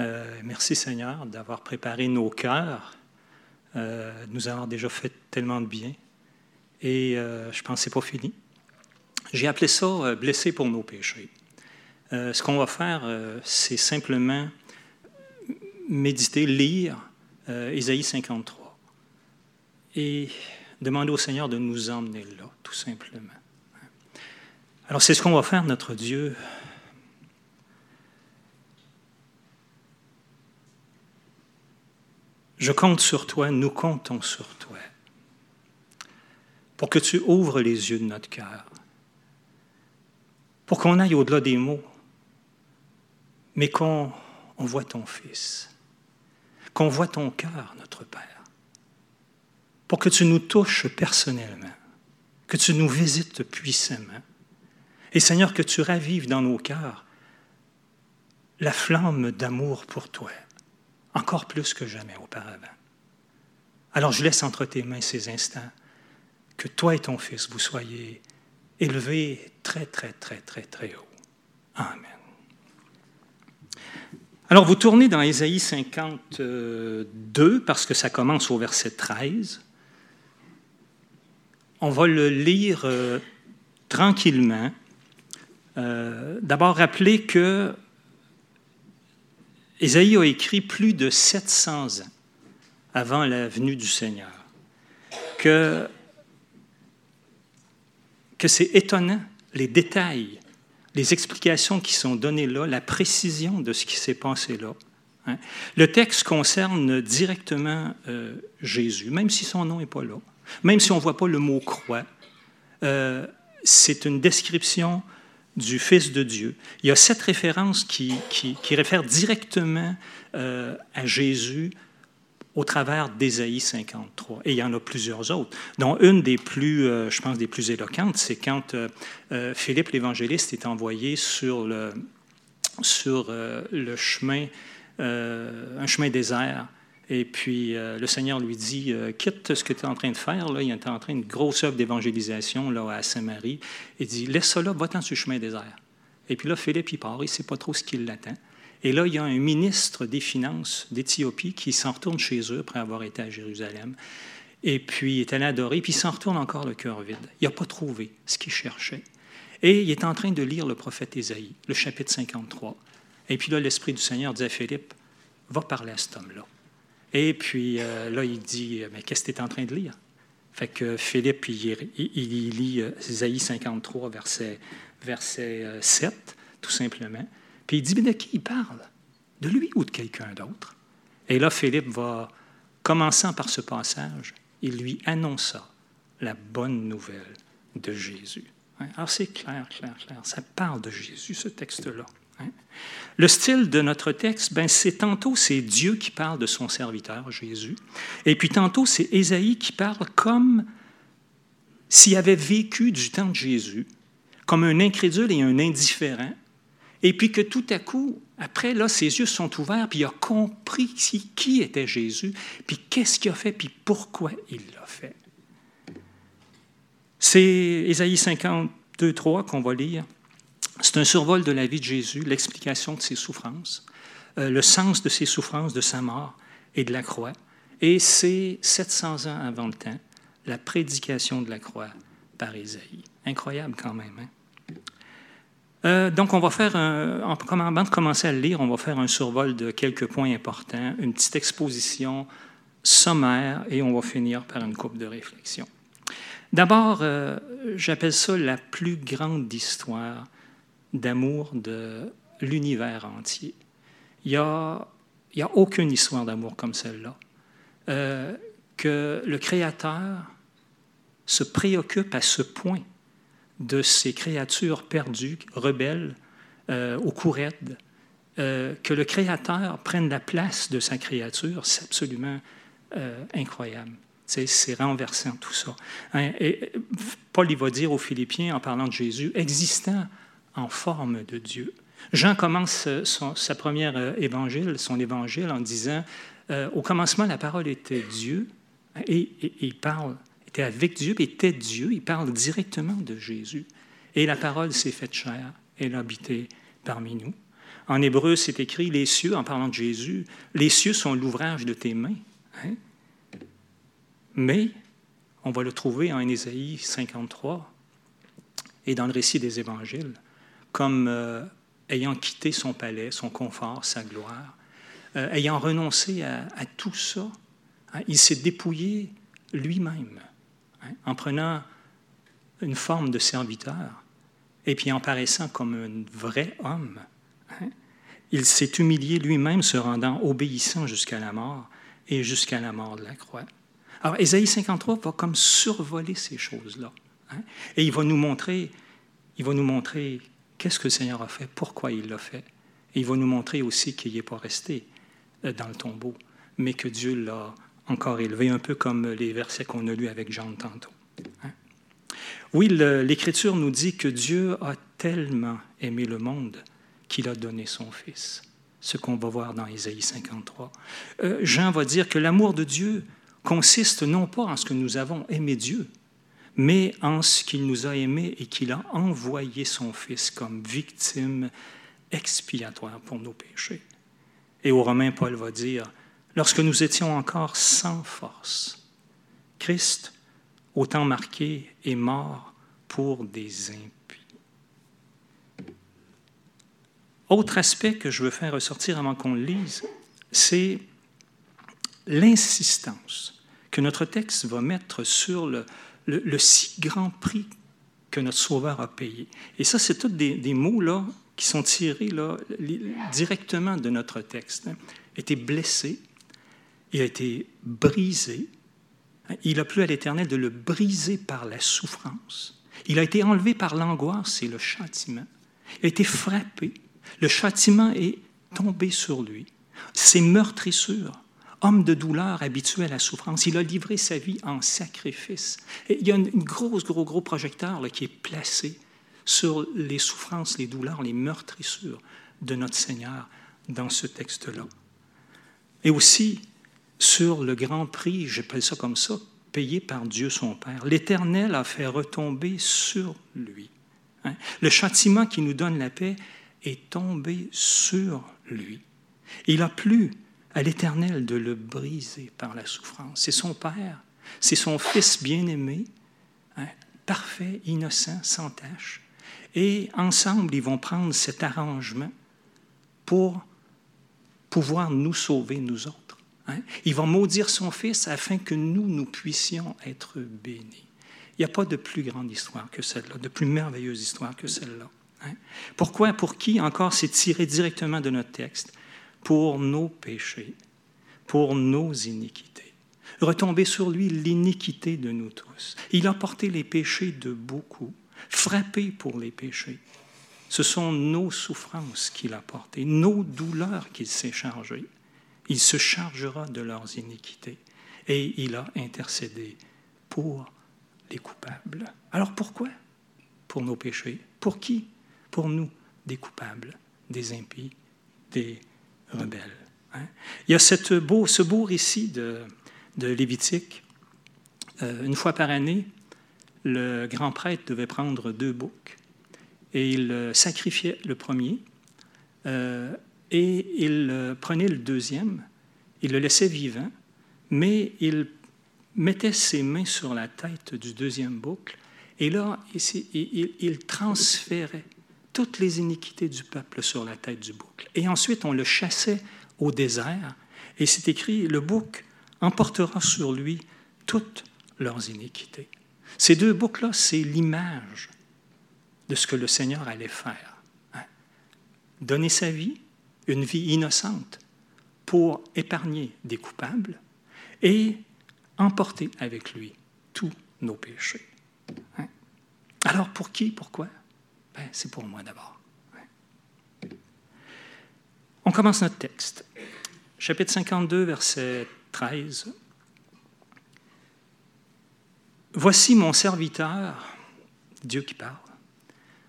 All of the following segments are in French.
Euh, merci Seigneur d'avoir préparé nos cœurs, euh, nous avoir déjà fait tellement de bien. Et euh, je pense que ce pas fini. J'ai appelé ça blessé pour nos péchés. ce qu'on va faire, c'est simplement méditer, lire Ésaïe 53 et demander au Seigneur de nous emmener là, tout simplement. Alors c'est ce qu'on va faire, notre Dieu. Je compte sur toi, nous comptons sur toi, pour que tu ouvres les yeux de notre cœur, pour qu'on aille au-delà des mots, mais qu'on voit ton Fils, qu'on voit ton cœur, notre Père, pour que tu nous touches personnellement, que tu nous visites puissamment, et Seigneur, que tu ravives dans nos cœurs la flamme d'amour pour toi encore plus que jamais auparavant. Alors je laisse entre tes mains ces instants, que toi et ton Fils, vous soyez élevés très, très, très, très, très haut. Amen. Alors vous tournez dans Ésaïe 52 parce que ça commence au verset 13. On va le lire euh, tranquillement. Euh, d'abord, rappeler que Ésaïe a écrit plus de 700 ans avant la venue du Seigneur que, que c'est étonnant les détails, les explications qui sont données là, la précision de ce qui s'est passé là. Hein. Le texte concerne directement euh, Jésus, même si son nom n'est pas là, même si on ne voit pas le mot croix. Euh, c'est une description du Fils de Dieu. Il y a cette référence qui, qui, réfère directement euh, à Jésus au travers d'Ésaïe 53. Et il y en a plusieurs autres, dont une des plus, euh, je pense, des plus éloquentes, c'est quand euh, Philippe l'évangéliste est envoyé sur le, sur, le chemin, un chemin désert et puis euh, le Seigneur lui dit euh, Quitte ce que tu es en train de faire. Il est en train de grosse œuvre d'évangélisation là, à Saint-Marie. Il dit Laisse ça là, va-t'en sur le chemin désert. Et puis là, Philippe, il part, il ne sait pas trop ce qui l'attend. Et là, il y a un ministre des Finances d'Éthiopie qui s'en retourne chez eux après avoir été à Jérusalem. Et puis, il est allé adorer, puis il s'en retourne encore le cœur vide. Il n'a pas trouvé ce qu'il cherchait. Et il est en train de lire le prophète Ésaïe, le chapitre 53. Et puis là, l'Esprit du Seigneur dit à Philippe Va parler à cet homme-là. Et puis euh, là, il dit Mais qu'est-ce que tu es en train de lire? Fait que Philippe, il, lit euh, Isaïe 53, verset, verset 7, euh, tout simplement. Puis il dit Mais de qui il parle? De lui ou de quelqu'un d'autre? Et là, Philippe va, commençant par ce passage, il lui annonça la bonne nouvelle de Jésus. Alors c'est clair, clair, clair. Ça parle de Jésus, ce texte-là. Hein? Le style de notre texte, ben, c'est tantôt c'est Dieu qui parle de son serviteur, Jésus, et puis tantôt c'est Ésaïe qui parle comme s'il avait vécu du temps de Jésus, comme un incrédule et un indifférent, et puis que tout à coup, après, là, ses yeux sont ouverts, puis il a compris qui était Jésus, puis qu'est-ce qu'il a fait, puis pourquoi il l'a fait. C'est Ésaïe 52, 3 qu'on va lire. C'est un survol de la vie de Jésus, l'explication de ses souffrances, euh, le sens de ses souffrances, de sa mort et de la croix. Et c'est 700 ans avant le temps, la prédication de la croix par Isaïe. Incroyable quand même. Hein? Euh, donc, on va faire, un, avant de commencer à le lire, on va faire un survol de quelques points importants, une petite exposition sommaire, et on va finir par une coupe de réflexion. D'abord, euh, j'appelle ça la plus grande histoire d'amour de l'univers entier. Il n'y a, a, aucune histoire d'amour comme celle-là. Euh, que le Créateur se préoccupe à ce point de ces créatures perdues, rebelles, euh, au euh, que le Créateur prenne la place de sa créature, c'est absolument incroyable. C'est renversant tout ça. Hein, et Paul il va dire aux Philippiens, en parlant de Jésus, existant en forme de Dieu. Jean commence son, sa première euh, évangile, son évangile, en disant euh, Au commencement, la parole était Dieu, et, il parle, était avec Dieu, était Dieu, il parle directement de Jésus. Et la parole s'est faite chair, elle a habité parmi nous. En hébreu, c'est écrit les cieux, en parlant de Jésus, les cieux sont l'ouvrage de tes mains. Hein? Mais on va le trouver en Ésaïe 53 et dans le récit des évangiles comme euh, ayant quitté son palais, son confort, sa gloire, euh, ayant renoncé à, tout ça. Hein, il s'est dépouillé lui-même hein, en prenant une forme de serviteur et puis en paraissant comme un vrai homme. Hein. il s'est humilié lui-même, se rendant obéissant jusqu'à la mort et jusqu'à la mort de la croix. Alors, Ésaïe 53 va comme survoler ces choses-là. et il va nous montrer, il va nous montrer qu'est-ce que le Seigneur a fait, pourquoi il l'a fait? Et il va nous montrer aussi qu'il n'est pas resté euh, dans le tombeau, mais que Dieu l'a encore élevé, un peu comme les versets qu'on a lus avec Jean tantôt. Hein? Oui, l'Écriture nous dit que Dieu a tellement aimé le monde qu'il a donné son Fils, ce qu'on va voir dans Ésaïe 53. Euh, Jean va dire que l'amour de Dieu consiste non pas en ce que nous avons aimé Dieu, mais en ce qu'il nous a aimés et qu'il a envoyé son Fils comme victime expiatoire pour nos péchés. Et aux Romains, Paul va dire, lorsque nous étions encore sans force, Christ, au temps marqué, est mort pour des impies. Autre aspect que je veux faire ressortir avant qu'on le lise, c'est l'insistance que notre texte va mettre sur le, le, si grand prix que notre Sauveur a payé. Et ça, c'est tous des, mots là, qui sont tirés là, directement de notre texte. Il a été blessé, il a été brisé. Il a plu à l'Éternel de le briser par la souffrance. Il a été enlevé par l'angoisse et le châtiment. Il a été frappé. Le châtiment est tombé sur lui. Ses meurtrissures homme de douleur, habitué à la souffrance. Il a livré sa vie en sacrifice. Il y a un gros, gros, gros projecteur qui est placé sur les souffrances, les douleurs, les meurtrissures de notre Seigneur dans ce texte-là. Et aussi sur le grand prix, j'appelle ça comme ça, payé par Dieu son Père. L'Éternel a fait retomber sur lui. Hein. Le châtiment qui nous donne la paix est tombé sur lui. Il a plu à l'Éternel de le briser par la souffrance. C'est son Père, c'est son Fils bien-aimé, hein, parfait, innocent, sans tache. Et ensemble, ils vont prendre cet arrangement pour pouvoir nous sauver, nous autres. Hein. Ils vont maudire son Fils afin que nous, nous puissions être bénis. Il n'y a pas de plus grande histoire que celle-là, de plus merveilleuse histoire que celle-là. Hein. Pourquoi, pour qui encore, c'est tiré directement de notre texte? Pour nos péchés, pour nos iniquités. Retomber sur lui l'iniquité de nous tous. Il a porté les péchés de beaucoup, frappé pour les péchés. Ce sont nos souffrances qu'il a portées, nos douleurs qu'il s'est chargé. Il se chargera de leurs iniquités et il a intercédé pour les coupables. Alors pourquoi Pour nos péchés? Pour qui? Pour nous, des coupables, des impies, des rebelle. Hein. Il y a cette beau, ce beau récit de, de Lévitique. Euh, une fois par année, le grand prêtre devait prendre deux boucs et il sacrifiait le premier euh, et il prenait le deuxième, il le laissait vivant, mais il mettait ses mains sur la tête du deuxième bouc et là, il transférait toutes les iniquités du peuple sur la tête du bouc. Et ensuite, on le chassait au désert. Et c'est écrit, le bouc emportera sur lui toutes leurs iniquités. Ces deux boucs-là, c'est l'image de ce que le Seigneur allait faire. Hein. Donner sa vie, une vie innocente, pour épargner des coupables et emporter avec lui tous nos péchés. Hein. Alors pour qui, pourquoi? C'est pour moi d'abord. On commence notre texte. Chapitre 52, verset 13. Voici mon serviteur, Dieu qui parle.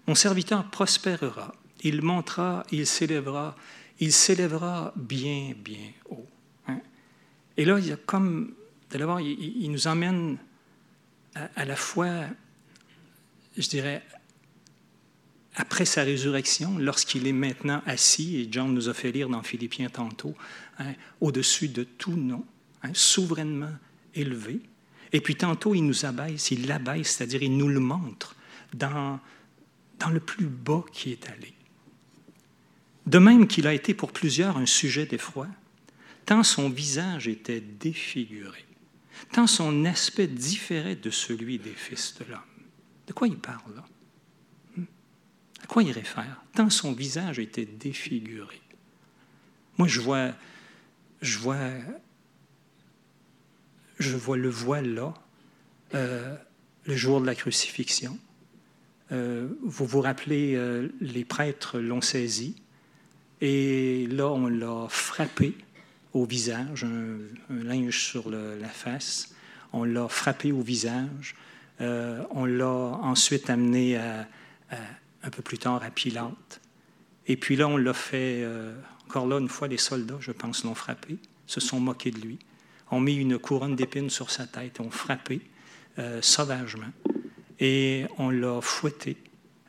Mon serviteur prospérera, il montera, il s'élèvera, il s'élèvera bien, bien haut. Et là, il y a comme, d'abord, il, il, nous emmène à, à la fois, je dirais, après sa résurrection, lorsqu'il est maintenant assis, et John nous a fait lire dans Philippiens tantôt, hein, au-dessus de tout nom, hein, souverainement élevé. Et puis tantôt, il nous abaisse, il l'abaisse, c'est-à-dire il nous le montre dans, dans le plus bas qui est allé. De même qu'il a été pour plusieurs un sujet d'effroi, tant son visage était défiguré, tant son aspect différait de celui des fils de l'homme. De quoi il parle là? À quoi il réfère? Tant son visage était défiguré. Moi, je vois, je vois, je vois le voile là, euh, le jour de la crucifixion. Euh, vous vous rappelez, euh, les prêtres l'ont saisi, et là, on l'a frappé au visage, un, linge sur la face. On l'a frappé au visage. On l'a ensuite amené un peu plus tard à Pilate. Et puis là, on l'a fait, euh, encore là, une fois, les soldats, je pense, l'ont frappé, se sont moqués de lui. On mis une couronne d'épines sur sa tête, on frappé euh, sauvagement. Et on l'a fouetté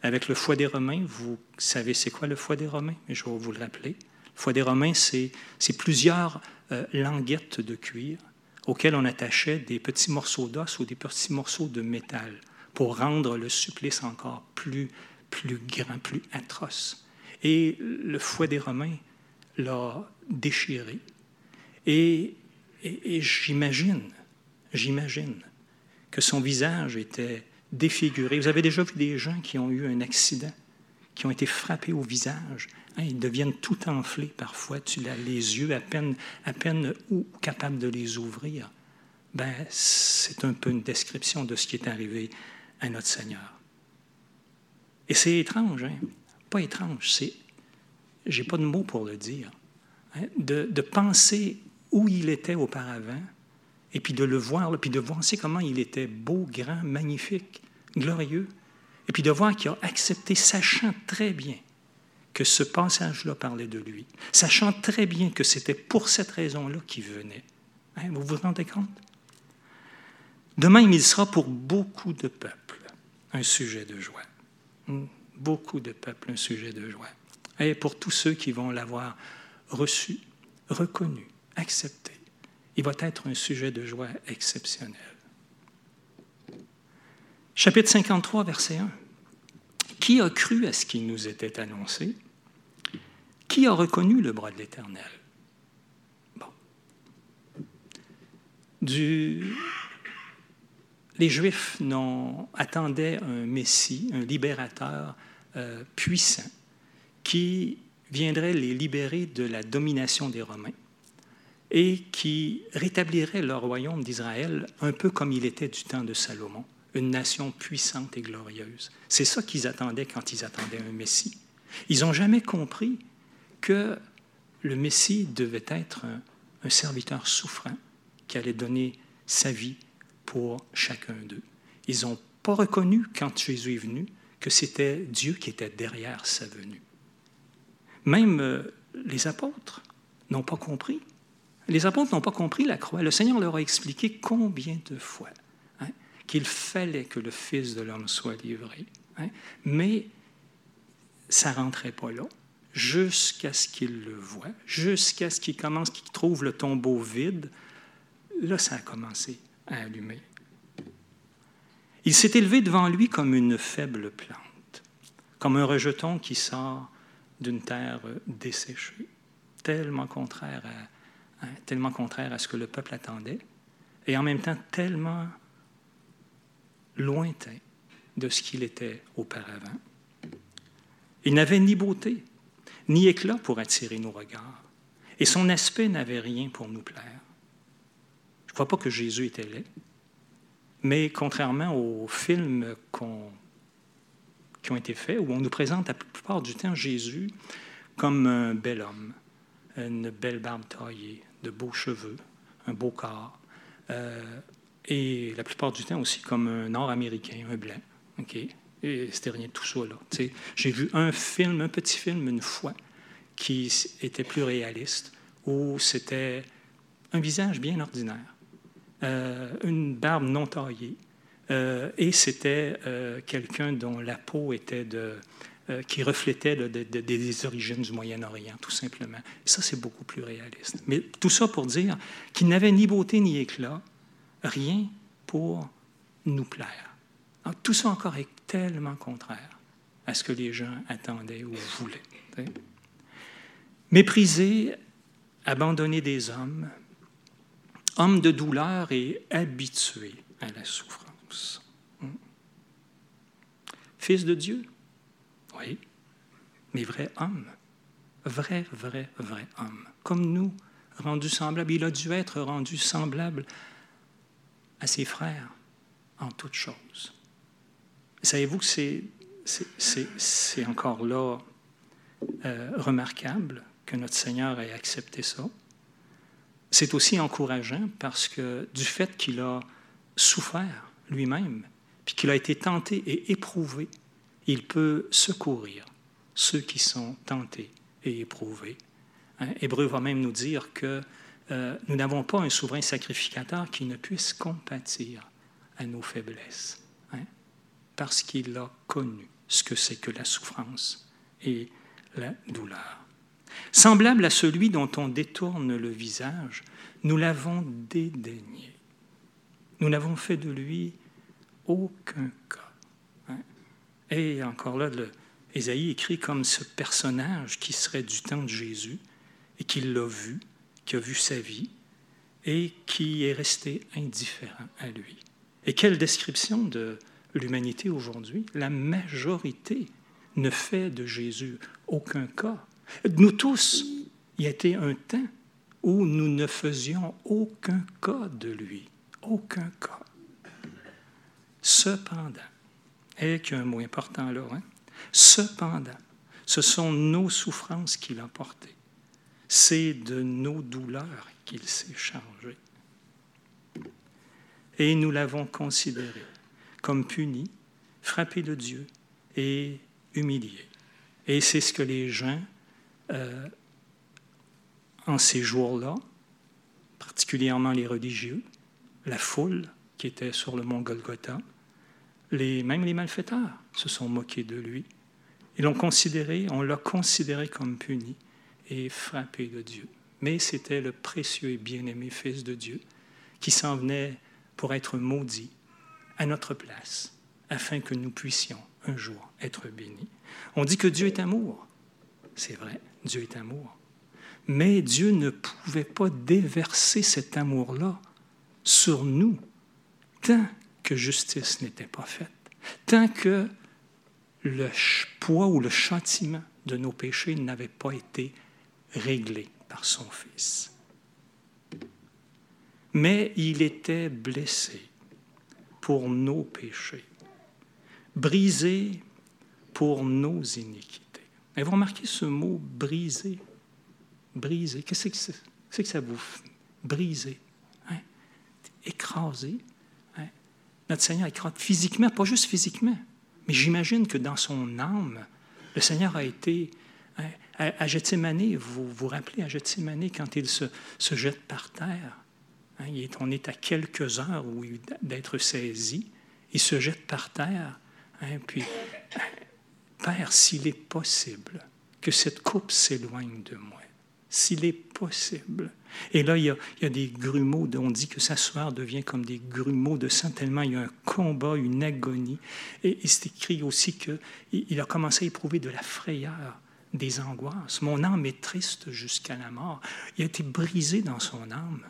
avec le foie des Romains. Vous savez c'est quoi le foie des Romains, je vais vous le rappeler. Le foie des Romains, c'est plusieurs euh, languettes de cuir auxquelles on attachait des petits morceaux d'os ou des petits morceaux de métal pour rendre le supplice encore plus, plus grand, plus atroce. Et le fouet des Romains l'a déchiré. Et, j'imagine, j'imagine que son visage était défiguré. Vous avez déjà vu des gens qui ont eu un accident, qui ont été frappés au visage. Hein, ils deviennent tout enflés parfois. Tu as les yeux à peine, à peine ou capables de les ouvrir. Ben, c'est un peu une description de ce qui est arrivé à notre Seigneur. Et c'est étrange, hein? pas étrange, c'est, j'ai pas de mots pour le dire, hein? de, penser où il était auparavant et puis de le voir, puis de voir comment il était beau, grand, magnifique, glorieux, et puis de voir qu'il a accepté, sachant très bien que ce passage-là parlait de lui, sachant très bien que c'était pour cette raison-là qu'il venait. Hein, vous vous rendez compte? De même, il sera pour beaucoup de peuples un sujet de joie. Beaucoup de peuples un sujet de joie. Et pour tous ceux qui vont l'avoir reçu, reconnu, accepté, il va être un sujet de joie exceptionnel. Chapitre 53, verset 1. Qui a cru à ce qui nous était annoncé? Qui a reconnu le bras de l'Éternel? Bon. Du... Les Juifs attendaient un Messie, un libérateur euh, puissant, qui viendrait les libérer de la domination des Romains et qui rétablirait le royaume d'Israël un peu comme il était du temps de Salomon, une nation puissante et glorieuse. C'est ça qu'ils attendaient quand ils attendaient un Messie. Ils n'ont jamais compris que le Messie devait être un, serviteur souffrant qui allait donner sa vie pour chacun d'eux. Ils n'ont pas reconnu, quand Jésus est venu, que c'était Dieu qui était derrière sa venue. Même euh, les apôtres n'ont pas compris les apôtres n'ont pas compris la croix. Le Seigneur leur a expliqué combien de fois hein, qu'il fallait que le Fils de l'homme soit livré. Hein. mais ça ne rentrait pas là jusqu'à ce qu'il le voie, jusqu'à ce qu'il commence, qu'il trouve le tombeau vide. Là, ça a commencé à allumer. Il s'est élevé devant lui comme une faible plante, comme un rejeton qui sort d'une terre desséchée, tellement contraire à, tellement contraire à ce que le peuple attendait, et en même temps tellement lointain de ce qu'il était auparavant. Il n'avait ni beauté, ni éclat pour attirer nos regards, et son aspect n'avait rien pour nous plaire. Je ne crois pas que Jésus était laid, mais contrairement aux films qui ont été faits, où on nous présente la plupart du temps Jésus comme un bel homme, une belle barbe taillée, de beaux cheveux, un beau corps, euh, et la plupart du temps aussi comme un Nord-Américain, un blanc. OK? C'était rien de tout ça. J'ai vu un film, un petit film, une fois, qui était plus réaliste, où c'était un visage bien ordinaire, une barbe non taillée, euh, et c'était quelqu'un dont la peau était de, euh, qui reflétait des origines du Moyen-Orient, tout simplement. ça, c'est beaucoup plus réaliste. Mais tout ça pour dire qu'il n'avait ni beauté ni éclat, rien pour nous plaire. tout ça encore est tellement contraire à ce que les gens attendaient ou voulaient. Mépriser, abandonner des hommes, homme de douleur et habitué à la souffrance. Hmm. Fils de Dieu, oui, mais vrai homme, vrai, vrai, vrai homme, comme nous, rendu semblable. Il a dû être rendu semblable à ses frères en toutes choses. Savez-vous que c'est, encore là euh, remarquable que notre Seigneur ait accepté ça? C'est aussi encourageant parce que du fait qu'il a souffert lui-même, puis qu'il a été tenté et éprouvé, il peut secourir ceux qui sont tentés et éprouvés. Hein? Hébreu va même nous dire que euh, nous n'avons pas un souverain sacrificateur qui ne puisse compatir à nos faiblesses, hein? parce qu'il a connu ce que c'est que la souffrance et la douleur. Semblable à celui dont on détourne le visage, nous l'avons dédaigné. Nous n'avons fait de lui aucun cas. Hein? Et encore là, Ésaïe écrit comme ce personnage qui serait du temps de Jésus et qui l'a vu, qui a vu sa vie et qui est resté indifférent à lui. Et quelle description de l'humanité aujourd'hui La majorité ne fait de Jésus aucun cas. Nous tous, il y a été un temps où nous ne faisions aucun cas de lui, aucun cas. Cependant, et qu'il y a un mot important là, hein? cependant, ce sont nos souffrances qu'il a portées. C'est de nos douleurs qu'il s'est chargé. Et nous l'avons considéré comme puni, frappé de Dieu et humilié. Et c'est ce que les gens euh, en ces jours-là, particulièrement les religieux, la foule qui était sur le mont Golgotha, les, même les malfaiteurs se sont moqués de lui. Ils l'ont considéré, on l'a considéré comme puni et frappé de Dieu. Mais c'était le précieux et bien-aimé Fils de Dieu qui s'en venait pour être maudit à notre place, afin que nous puissions un jour être bénis. On dit que Dieu est amour. C'est vrai, Dieu est amour. Mais Dieu ne pouvait pas déverser cet amour-là sur nous tant que justice n'était pas faite, tant que le poids ou le châtiment de nos péchés n'avait pas été réglé par son Fils. Mais il était blessé pour nos péchés, brisé pour nos iniquités. Et vous remarquez ce mot brisé? Brisé. Qu'est-ce que c'est? Que ça vous briser? Hein? Écrasé? Hein? Notre Seigneur écrase physiquement, pas juste physiquement, mais j'imagine que dans son âme, le Seigneur a été hein, à, vous vous rappelez à Gethsemane quand il se, jette par terre. Hein, on est à quelques heures d'être saisi. Il se jette par terre. Puis, Père, s'il est possible que cette coupe s'éloigne de moi, s'il est possible. Et là, il y, a, des grumeaux, on dit que sa devient comme des grumeaux de sang, tellement il y a un combat, une agonie. Et, c'est écrit aussi qu'il il a commencé à éprouver de la frayeur, des angoisses. Mon âme est triste jusqu'à la mort. Il a été brisé dans son âme,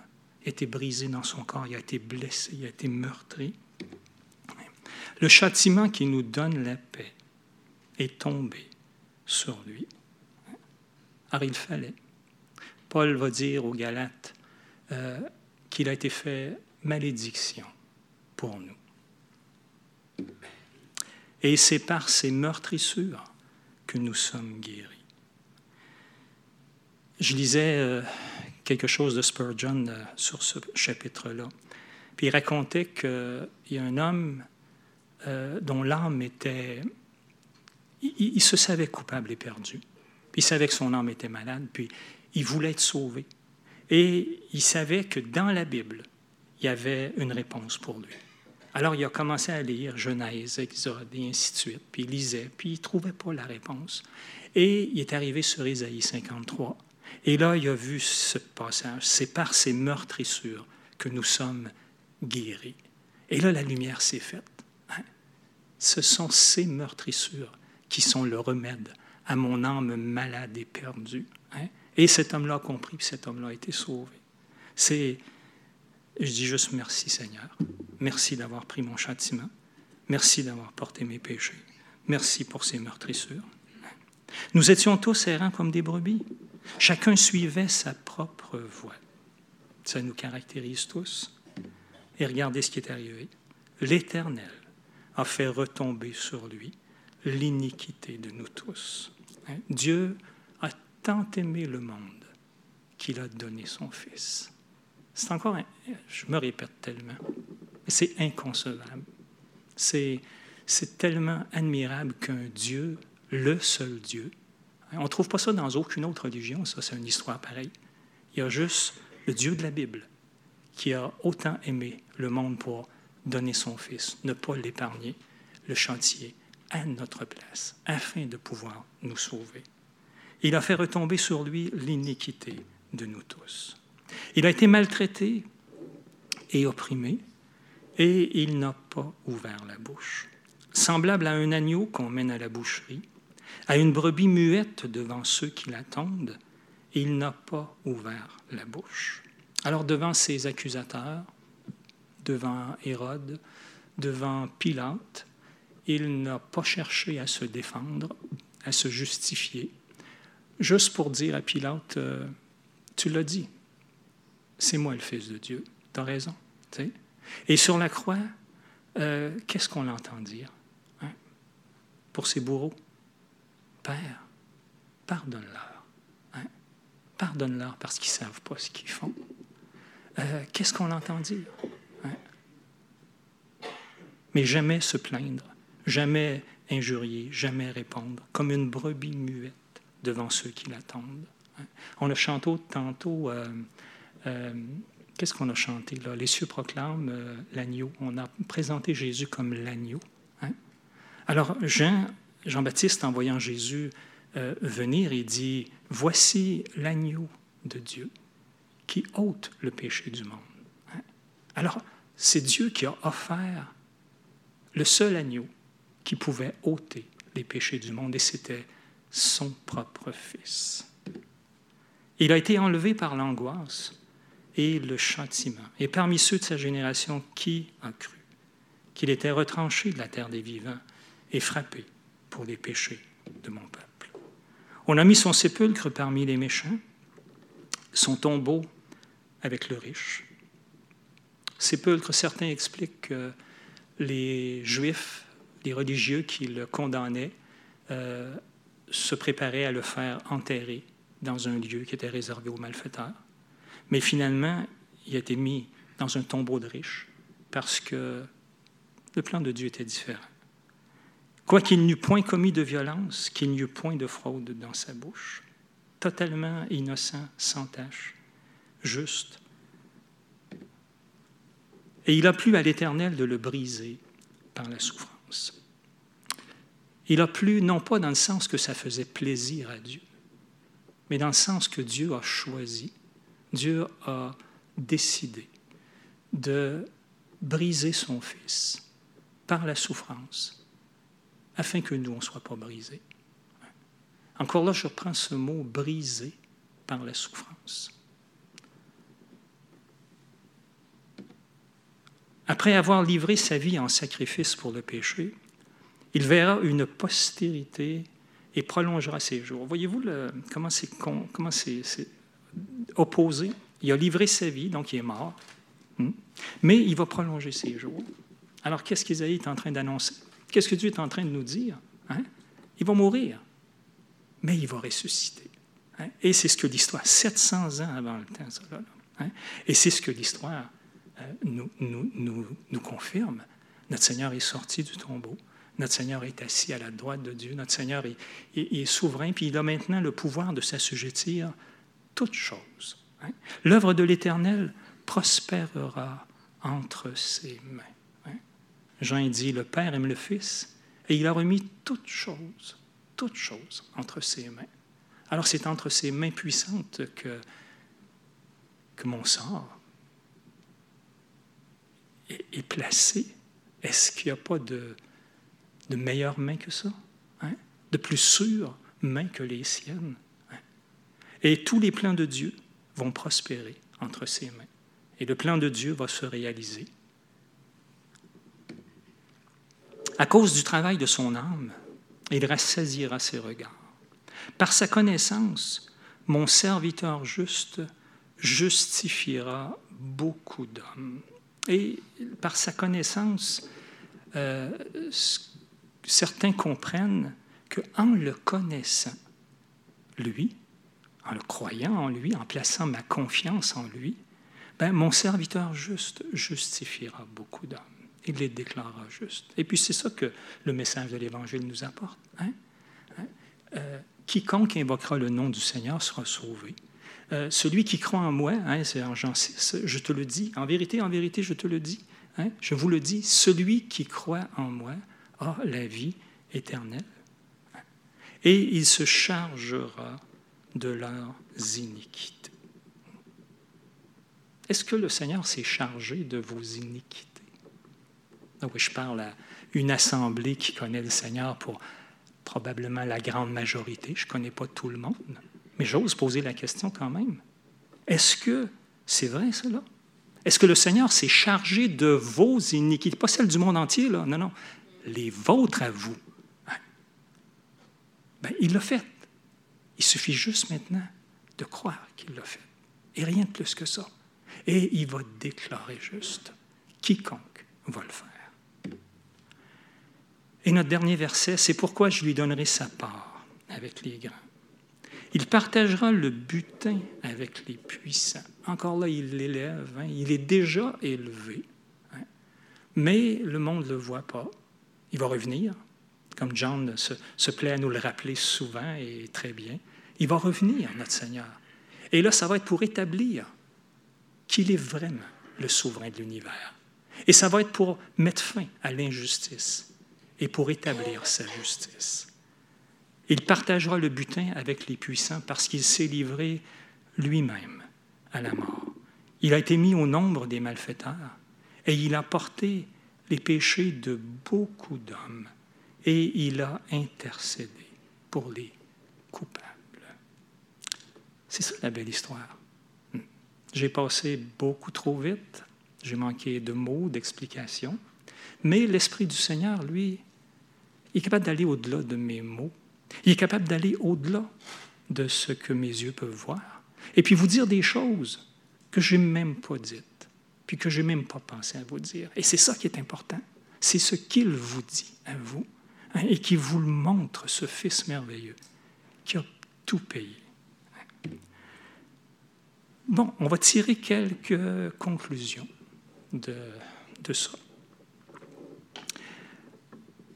il a été brisé dans son corps, il a été blessé, il a été meurtri. Le châtiment qui nous donne la paix est tombé sur lui. Alors il fallait Paul va dire aux Galates euh, qu'il a été fait malédiction pour nous. Et c'est par ces meurtrissures que nous sommes guéris. Je lisais euh, quelque chose de Spurgeon euh, sur ce chapitre-là. Puis il racontait qu'il y a un homme dont l'âme était... Il, se savait coupable et perdu. Il savait que son âme était malade. Puis il voulait être sauvé. Et il savait que dans la Bible, il y avait une réponse pour lui. Alors il a commencé à lire Genèse, Exode et ainsi de suite, puis il lisait, puis il ne trouvait pas la réponse. Et il est arrivé sur Isaïe 53. Et là, il a vu ce passage. C'est par ces meurtrissures que nous sommes guéris. Et là, la lumière s'est faite. Hein. Ce sont ces meurtrissures qui sont le remède à mon âme malade et perdue. Hein? Et cet homme-là a compris, puis cet homme-là a été sauvé. C'est, je dis juste merci Seigneur. Merci d'avoir pris mon châtiment. Merci d'avoir porté mes péchés. Merci pour ces meurtrissures. Nous étions tous errants comme des brebis. Chacun suivait sa propre voie. Ça nous caractérise tous. Et regardez ce qui est arrivé. L'Éternel a fait retomber sur lui l'iniquité de nous tous. Hein? Dieu a tant aimé le monde qu'il a donné son Fils. C'est encore, je me répète tellement, mais c'est inconcevable. C'est, c'est tellement admirable qu'un Dieu, le seul Dieu, hein, on ne trouve pas ça dans aucune autre religion, ça c'est une histoire pareille. Il y a juste le Dieu de la Bible qui a autant aimé le monde pour donner son Fils, ne pas l'épargner, le chantier à notre place, afin de pouvoir nous sauver. Il a fait retomber sur lui l'iniquité de nous tous. Il a été maltraité et opprimé, et il n'a pas ouvert la bouche. Semblable à un agneau qu'on mène à la boucherie, à une brebis muette devant ceux qui l'attendent, il n'a pas ouvert la bouche. Alors devant ses accusateurs, devant Hérode, devant Pilate, il n'a pas cherché à se défendre, à se justifier, juste pour dire à Pilate, euh, tu l'as dit, c'est moi le Fils de Dieu, tu as raison. Et sur la croix, euh, qu'est-ce qu'on l'entend dire hein? pour ses bourreaux? Père, pardonne-leur. Hein? Pardonne-leur parce qu'ils ne savent pas ce qu'ils font. Euh, qu'est-ce qu'on l'entend dire? Hein? Mais jamais se plaindre, jamais injurier, jamais répondre, comme une brebis muette devant ceux qui l'attendent. On a chanté tantôt, euh, euh, qu'est-ce qu'on a chanté là? Les cieux proclament euh, l'agneau. On a présenté Jésus comme l'agneau. Hein? Alors Jean, Jean-Baptiste, en voyant Jésus venir, il dit, voici l'agneau de Dieu qui ôte le péché du monde. Hein? Alors, c'est Dieu qui a offert le seul agneau qui pouvait ôter les péchés du monde, et c'était son propre Fils. Il a été enlevé par l'angoisse et le châtiment. Et parmi ceux de sa génération, qui a cru qu'il était retranché de la terre des vivants et frappé pour les péchés de mon peuple? On a mis son sépulcre parmi les méchants, son tombeau avec le riche. Sépulcre, certains expliquent que les Juifs, les religieux qui le condamnaient, euh, se préparaient à le faire enterrer dans un lieu qui était réservé aux malfaiteurs. Mais finalement, il a été mis dans un tombeau de riches parce que le plan de Dieu était différent. Quoiqu'il n'eût point commis de violence, qu'il n'y eût point de fraude dans sa bouche, totalement innocent, sans tache, juste. Et il a plu à l'Éternel de le briser par la souffrance. Il a plu non pas dans le sens que ça faisait plaisir à Dieu, mais dans le sens que Dieu a choisi, Dieu a décidé de briser son Fils par la souffrance, afin que nous, ne soient pas brisés. Encore là, je prends ce mot brisé par la souffrance. Après avoir livré sa vie en sacrifice pour le péché, il verra une postérité et prolongera ses jours. Voyez-vous comment c'est opposé? Il a livré sa vie, donc il est mort, hmm? mais il va prolonger ses jours. Alors qu'est-ce qu'Isaïe est en train d'annoncer? Qu'est-ce que Dieu est en train de nous dire? Hein? Il va mourir, mais il va ressusciter. Hein? Et c'est ce que l'histoire, 700 ans avant le temps, ça, hein? et c'est ce que l'histoire nous, nous, nous, nous confirme. Notre Seigneur est sorti du tombeau. Notre Seigneur est assis à la droite de Dieu. Notre Seigneur est, souverain, puis il a maintenant le pouvoir de s'assujettir toutes choses. Hein. L'œuvre de l'Éternel prospérera entre ses mains. Hein. Jean dit, le Père aime le Fils, et il a remis toutes choses, toutes choses entre ses mains. Alors c'est entre ses mains puissantes que, que mon sort est, placé. Est-ce qu'il n'y a pas de, de meilleure main que ça? Hein? De plus sûre main que les siennes? Hein? Et tous les plans de Dieu vont prospérer entre ses mains. Et le plan de Dieu va se réaliser. À cause du travail de son âme, il rassasira ses regards. Par sa connaissance, mon serviteur juste justifiera beaucoup d'hommes. Et par sa connaissance, euh, certains comprennent qu'en le connaissant, lui, en le croyant en lui, en plaçant ma confiance en lui, ben, mon serviteur juste justifiera beaucoup d'hommes. Il les déclarera justes. Et puis c'est ça que le message de l'Évangile nous apporte. Hein? Hein? Euh, quiconque invoquera le nom du Seigneur sera sauvé. Euh, celui qui croit en moi, hein, c'est en Jean 6, je te le dis, en vérité, en vérité, je te le dis, hein, je vous le dis, celui qui croit en moi a la vie éternelle. Et il se chargera de leurs iniquités. Est-ce que le Seigneur s'est chargé de vos iniquités? Ah je parle à une assemblée qui connaît le Seigneur pour probablement la grande majorité. Je ne connais pas tout le monde. Mais j'ose poser la question quand même. Est-ce que c'est vrai cela? Est-ce que le Seigneur s'est chargé de vos iniquités? Pas celles du monde entier, là. Non, non. Les vôtres à vous. Hein? Ben, il l'a fait. Il suffit juste maintenant de croire qu'il l'a fait. Et rien de plus que ça. Et il va déclarer juste. Quiconque va le faire. Et notre dernier verset, c'est pourquoi je lui donnerai sa part avec les grands. Il partagera le butin avec les puissants. Encore là, il l'élève, hein. il est déjà élevé. Hein. Mais le monde ne le voit pas. Il va revenir, comme John se, se, plaît à nous le rappeler souvent et très bien. Il va revenir, notre Seigneur. Et là, ça va être pour établir qu'il est vraiment le souverain de l'univers. Et ça va être pour mettre fin à l'injustice et pour établir sa justice. Il partagera le butin avec les puissants parce qu'il s'est livré lui-même à la mort. Il a été mis au nombre des malfaiteurs et il a porté les péchés de beaucoup d'hommes et il a intercédé pour les coupables. C'est ça la belle histoire. J'ai passé beaucoup trop vite, j'ai manqué de mots, d'explications, mais l'Esprit du Seigneur, lui, est capable d'aller au-delà de mes mots il est capable d'aller au-delà de ce que mes yeux peuvent voir et puis vous dire des choses que je n'ai même pas dites, puis que je n'ai même pas pensé à vous dire. Et c'est ça qui est important. C'est ce qu'il vous dit à vous hein, et qui vous le montre, ce Fils merveilleux, qui a tout payé. Bon, on va tirer quelques conclusions de, de ça.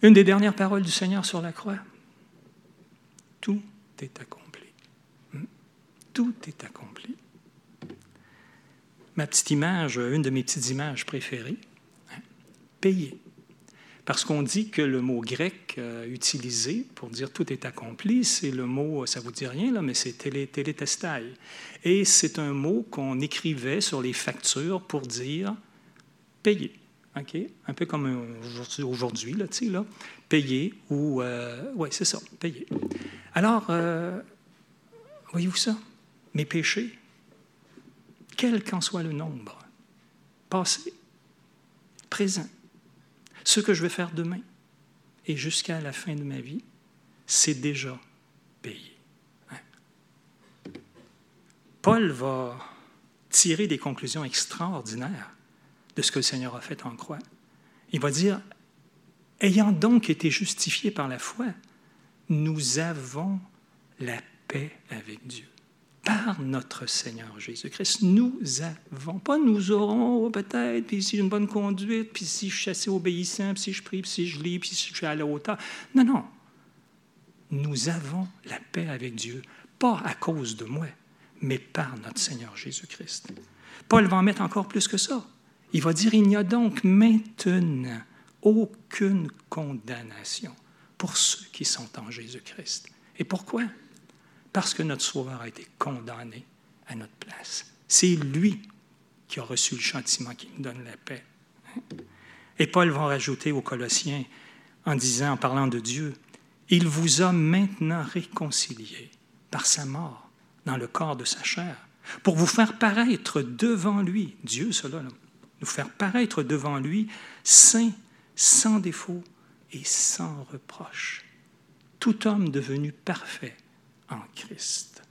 Une des dernières paroles du Seigneur sur la croix, tout est accompli. Hmm? Tout est accompli. Ma petite image, une de mes petites images préférées, hein? payer. Parce qu'on dit que le mot grec euh, utilisé pour dire tout est accompli, c'est le mot, ça vous dit rien, là, mais c'est télé. Et c'est un mot qu'on écrivait sur les factures pour dire payer. Un peu comme aujourd'hui, là, là, payer ou... Euh, oui, c'est ça, payer. Alors, euh, voyez-vous ça? Mes péchés, quel qu'en soit le nombre, passé, présent, ce que je vais faire demain et jusqu'à la fin de ma vie, c'est déjà payé. Hein? Paul va tirer des conclusions extraordinaires de ce que le Seigneur a fait en croix. Il va dire, ayant donc été justifiés par la foi, nous avons la paix avec Dieu. Par notre Seigneur Jésus-Christ, nous avons, pas nous aurons peut-être, puis si j'ai une bonne conduite, puis si je suis assez obéissant, puis si je prie, puis si je lis, puis si je suis à la hauteur. Non, non. Nous avons la paix avec Dieu, pas à cause de moi, mais par notre Seigneur Jésus-Christ. Paul va en mettre encore plus que ça. Il va dire, il n'y a donc maintenant aucune condamnation pour ceux qui sont en Jésus-Christ. Et pourquoi? Parce que notre Sauveur a été condamné à notre place. C'est lui qui a reçu le châtiment qui nous donne la paix. Et Paul va rajouter aux Colossiens en disant, en parlant de Dieu, il vous a maintenant réconciliés par sa mort dans le corps de sa chair, pour vous faire paraître devant lui, Dieu cela, nous faire paraître devant lui saint, sans défaut et sans reproche. Tout homme devenu parfait en Christ.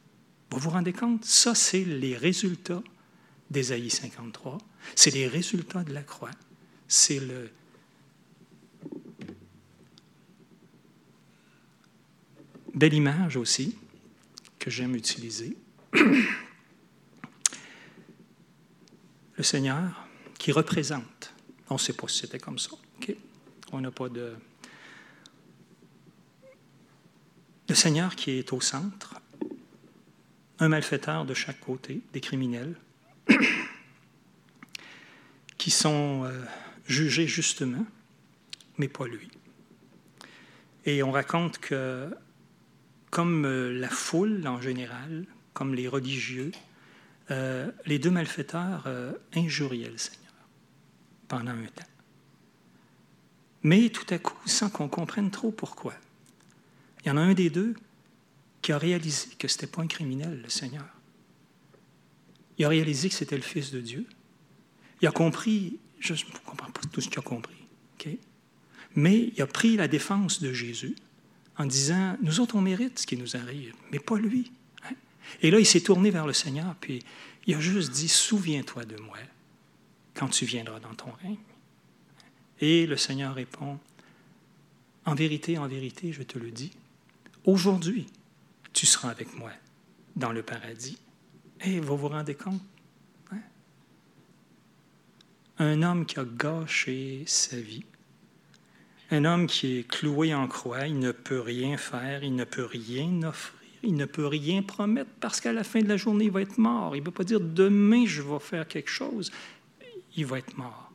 Vous vous rendez compte? Ça, c'est les résultats d'Ésaïe 53. C'est les résultats de la croix. C'est le, belle image aussi que j'aime utiliser. Le Seigneur qui représente. On ne sait pas si c'était comme ça. On n'a pas de. Le Seigneur qui est au centre, un malfaiteur de chaque côté, des criminels, qui sont euh, jugés justement, mais pas lui. Et on raconte que comme euh, la foule en général, comme les religieux, euh, les deux malfaiteurs euh, injuriaient le Seigneur pendant un temps. Mais tout à coup, sans qu'on comprenne trop pourquoi, il y en a un des deux qui a réalisé que ce n'était pas un criminel, le Seigneur. Il a réalisé que c'était le Fils de Dieu. Il a compris, je ne comprends pas tout ce qu'il a compris, mais il a pris la défense de Jésus en disant, nous autres, on mérite ce qui nous arrive, mais pas lui. Hein. Et là, il s'est tourné vers le Seigneur, puis il a juste dit, souviens-toi de moi quand tu viendras dans ton règne. Et le Seigneur répond, en vérité, en vérité, je te le dis, aujourd'hui, tu seras avec moi dans le paradis. Et vous vous rendez compte? Hein? Un homme qui a gâché sa vie, un homme qui est cloué en croix, il ne peut rien faire, il ne peut rien offrir, il ne peut rien promettre parce qu'à la fin de la journée, il va être mort. Il ne peut pas dire demain, je vais faire quelque chose. Il va être mort.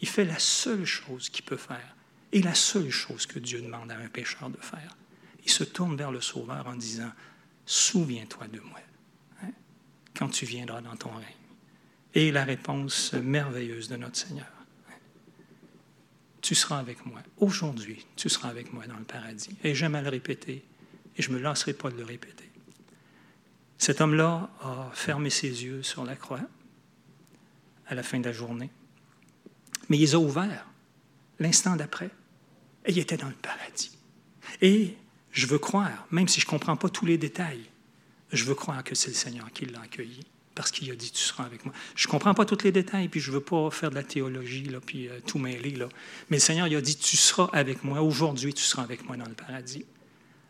Il fait la seule chose qu'il peut faire et la seule chose que Dieu demande à un pécheur de faire. Il se tourne vers le Sauveur en disant, Souviens-toi de moi hein, quand tu viendras dans ton règne. Et la réponse merveilleuse de notre Seigneur tu seras avec moi. Aujourd'hui, tu seras avec moi dans le paradis. Et j'aime à le répéter, et je ne me lasserai pas de le répéter. Cet homme-là a fermé ses yeux sur la croix à la fin de la journée, mais il les a ouverts l'instant d'après, et il était dans le paradis. Et je veux croire, même si je ne comprends pas tous les détails, je veux croire que c'est le Seigneur qui l'a accueilli parce qu'il a dit tu seras avec moi. Je ne comprends pas tous les détails, puis je ne veux pas faire de la théologie, là, puis euh, tout mêler. Là. Mais le Seigneur il a dit tu seras avec moi. Aujourd'hui, tu seras avec moi dans le paradis.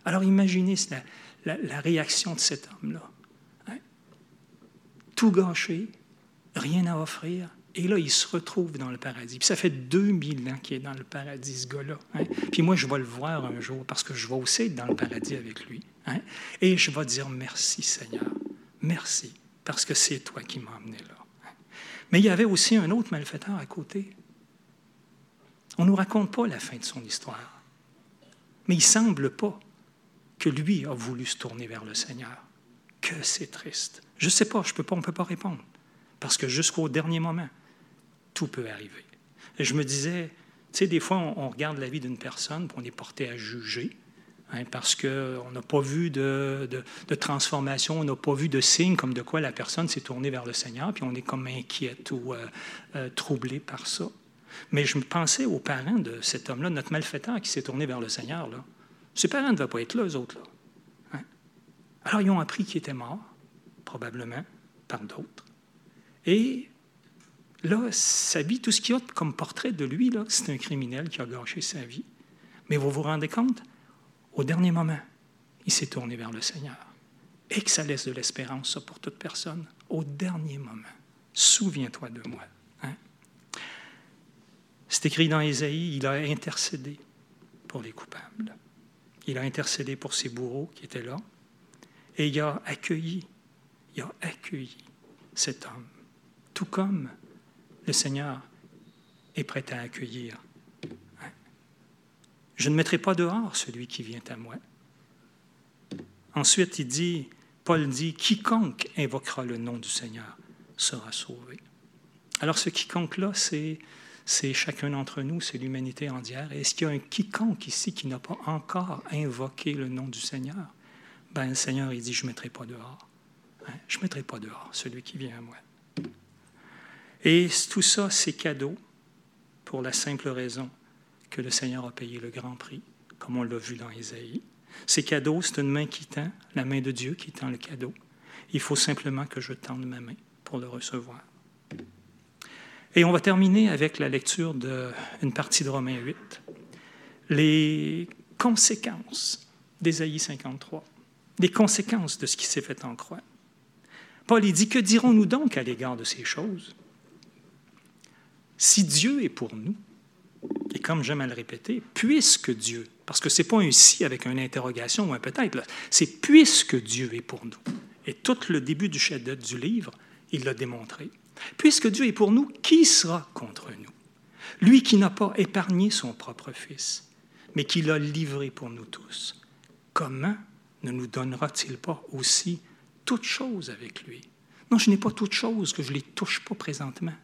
Alors imaginez la, la, réaction de cet homme-là. Hein? Tout gâché, rien à offrir. Et là, il se retrouve dans le paradis. Puis ça fait 2000 ans qu'il est dans le paradis, ce gars-là. Hein? Puis moi, je vais le voir un jour parce que je vais aussi être dans le paradis avec lui. Hein? Et je vais dire merci, Seigneur. Merci parce que c'est toi qui m'as amené là. Mais il y avait aussi un autre malfaiteur à côté. On ne nous raconte pas la fin de son histoire. Mais il semble pas que lui a voulu se tourner vers le Seigneur. Que c'est triste. Je ne sais pas, je peux pas, on ne peut pas répondre. Parce que jusqu'au dernier moment, tout peut arriver. Et je me disais, tu sais, des fois, on, regarde la vie d'une personne, puis on est porté à juger. Hein, parce qu'on n'a pas vu de, transformation, on n'a pas vu de signe comme de quoi la personne s'est tournée vers le Seigneur, puis on est comme inquiète ou euh, euh, troublé par ça. Mais je me pensais aux parents de cet homme-là, notre malfaiteur qui s'est tourné vers le Seigneur. Là. Ses parents ne devaient pas être là, eux autres. Là. Hein. Alors, ils ont appris qu'il était mort, probablement, par d'autres. Et là, sa vie, tout ce qu'il y a comme portrait de lui, c'est un criminel qui a gâché sa vie. Mais vous vous rendez compte? au dernier moment, il s'est tourné vers le Seigneur. Et que ça laisse de l'espérance, pour toute personne. Au dernier moment, souviens-toi de moi. Hein. C'est écrit dans Ésaïe, il a intercédé pour les coupables. Il a intercédé pour ses bourreaux qui étaient là. Et il a accueilli, il a accueilli cet homme. Tout comme le Seigneur est prêt à accueillir Je ne mettrai pas dehors celui qui vient à moi. Ensuite, il dit, Paul dit, quiconque invoquera le nom du Seigneur sera sauvé. Alors ce quiconque-là, c'est, c'est chacun d'entre nous, c'est l'humanité entière. Est-ce qu'il y a un quiconque ici qui n'a pas encore invoqué le nom du Seigneur? Ben, le Seigneur, dit, je mettrai dehors. Je ne mettrai pas dehors celui qui vient à moi. Et tout ça, c'est cadeau pour la simple raison que le Seigneur a payé le grand prix, comme on l'a vu dans Isaïe. C'est cadeau, c'est une main qui tend, la main de Dieu qui tend le cadeau. Il faut simplement que je tende ma main pour le recevoir. Et on va terminer avec la lecture d'une partie de Romains 8, les conséquences d'Ésaïe 53, les conséquences de ce qui s'est fait en croix. Paul dit, que dirons-nous donc à l'égard de ces choses? Si Dieu est pour nous, et comme j'aime à le répéter, puisque Dieu, parce que ce n'est pas un si avec une interrogation ou un peut-être, c'est puisque Dieu est pour nous. Et tout le début du chef du livre, il l'a démontré. Puisque Dieu est pour nous, qui sera contre nous? Lui qui n'a pas épargné son propre Fils, mais qui l'a livré pour nous tous. Comment ne nous donnera-t-il pas aussi toutes choses avec lui? Non, je n'ai pas toutes choses que je ne les touche pas présentement,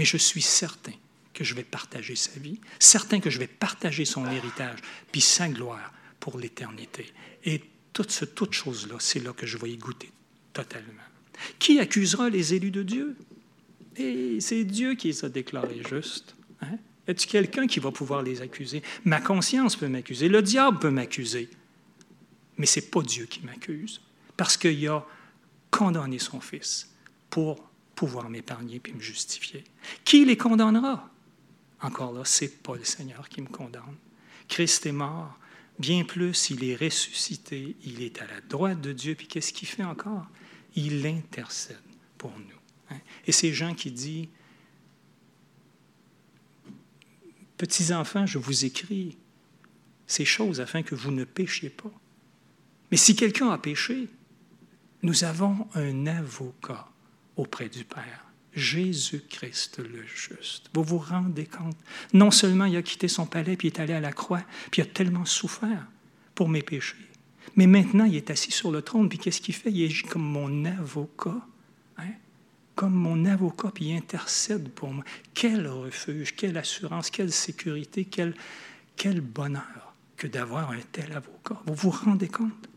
mais je suis certain que je vais partager sa vie, certain que je vais partager son héritage, puis sa gloire pour l'éternité. Et toute cette toute chose-là, c'est là que je vais y goûter totalement. Qui accusera les élus de Dieu? Et c'est Dieu qui les a déclarés justes. Hein? Y a-t-il quelqu'un qui va pouvoir les accuser? Ma conscience peut m'accuser, le diable peut m'accuser, mais ce n'est pas Dieu qui m'accuse, parce qu'il a condamné son Fils pour pouvoir m'épargner puis me justifier. Qui les condamnera? Encore là, c'est pas le Seigneur qui me condamne. Christ est mort. Bien plus, il est ressuscité, il est à la droite de Dieu, puis qu'est-ce qu'il fait encore? Il intercède pour nous. Hein. Et ces gens qui disent, Petits enfants, je vous écris ces choses afin que vous ne péchiez pas. Mais si quelqu'un a péché, nous avons un avocat auprès du Père, Jésus-Christ le juste. Vous vous rendez compte? Non seulement il a quitté son palais, puis il est allé à la croix, puis il a tellement souffert pour mes péchés, mais maintenant il est assis sur le trône, puis qu'est-ce qu'il fait? Il agit comme mon avocat. Hein? Comme mon avocat, puis il intercède pour moi. Quel refuge, quelle assurance, quelle sécurité, quel, quel bonheur que d'avoir un tel avocat. Vous vous rendez compte?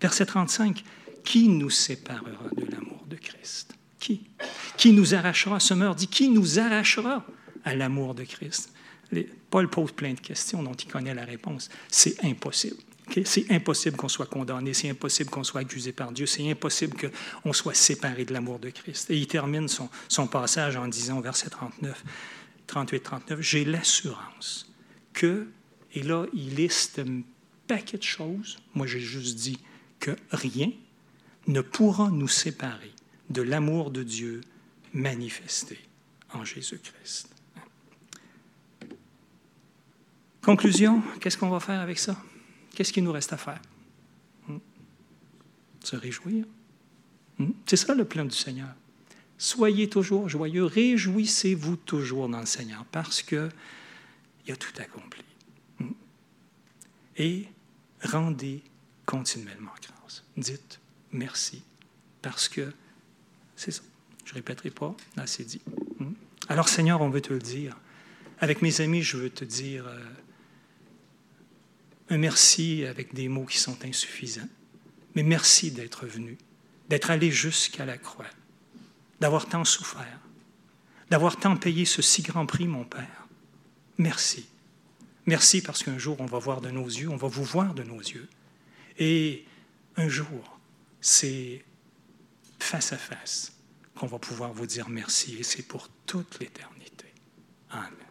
Verset 35, qui nous séparera de l'amour de Christ? Qui? Nous arrachera à ce? Dit qui nous arrachera à l'amour de Christ? Paul pose plein de questions dont il connaît la réponse. C'est impossible. C'est impossible qu'on soit condamné, c'est impossible qu'on soit accusé par Dieu, c'est impossible qu'on soit séparé de l'amour de Christ. Et il termine son, son passage en disant, verset 39, 38-39, J'ai l'assurance que, et là, il liste un paquet de choses, moi j'ai juste dit que rien ne pourra nous séparer de l'amour de Dieu manifesté en Jésus-Christ. Conclusion, qu'est-ce qu'on va faire avec ça? Qu'est-ce qu'il nous reste à faire? Hmm? Se réjouir. Hmm? C'est ça le plan du Seigneur. Soyez toujours joyeux, réjouissez-vous toujours dans le Seigneur parce qu'il a tout accompli. Hmm? Et rendez continuellement grâce. Dites merci parce que c'est ça. Je ne répéterai pas, c'est dit. Hmm? Alors Seigneur, on veut te le dire. Avec mes amis, je veux te dire euh, un merci avec des mots qui sont insuffisants. Mais merci d'être venu, d'être allé jusqu'à la croix, d'avoir tant souffert, d'avoir tant payé ce si grand prix, mon Père. Merci. Merci parce qu'un jour, on va voir de nos yeux, on va vous voir de nos yeux. Et un jour, c'est face à face qu'on va pouvoir vous dire merci et c'est pour toute l'éternité. Amen.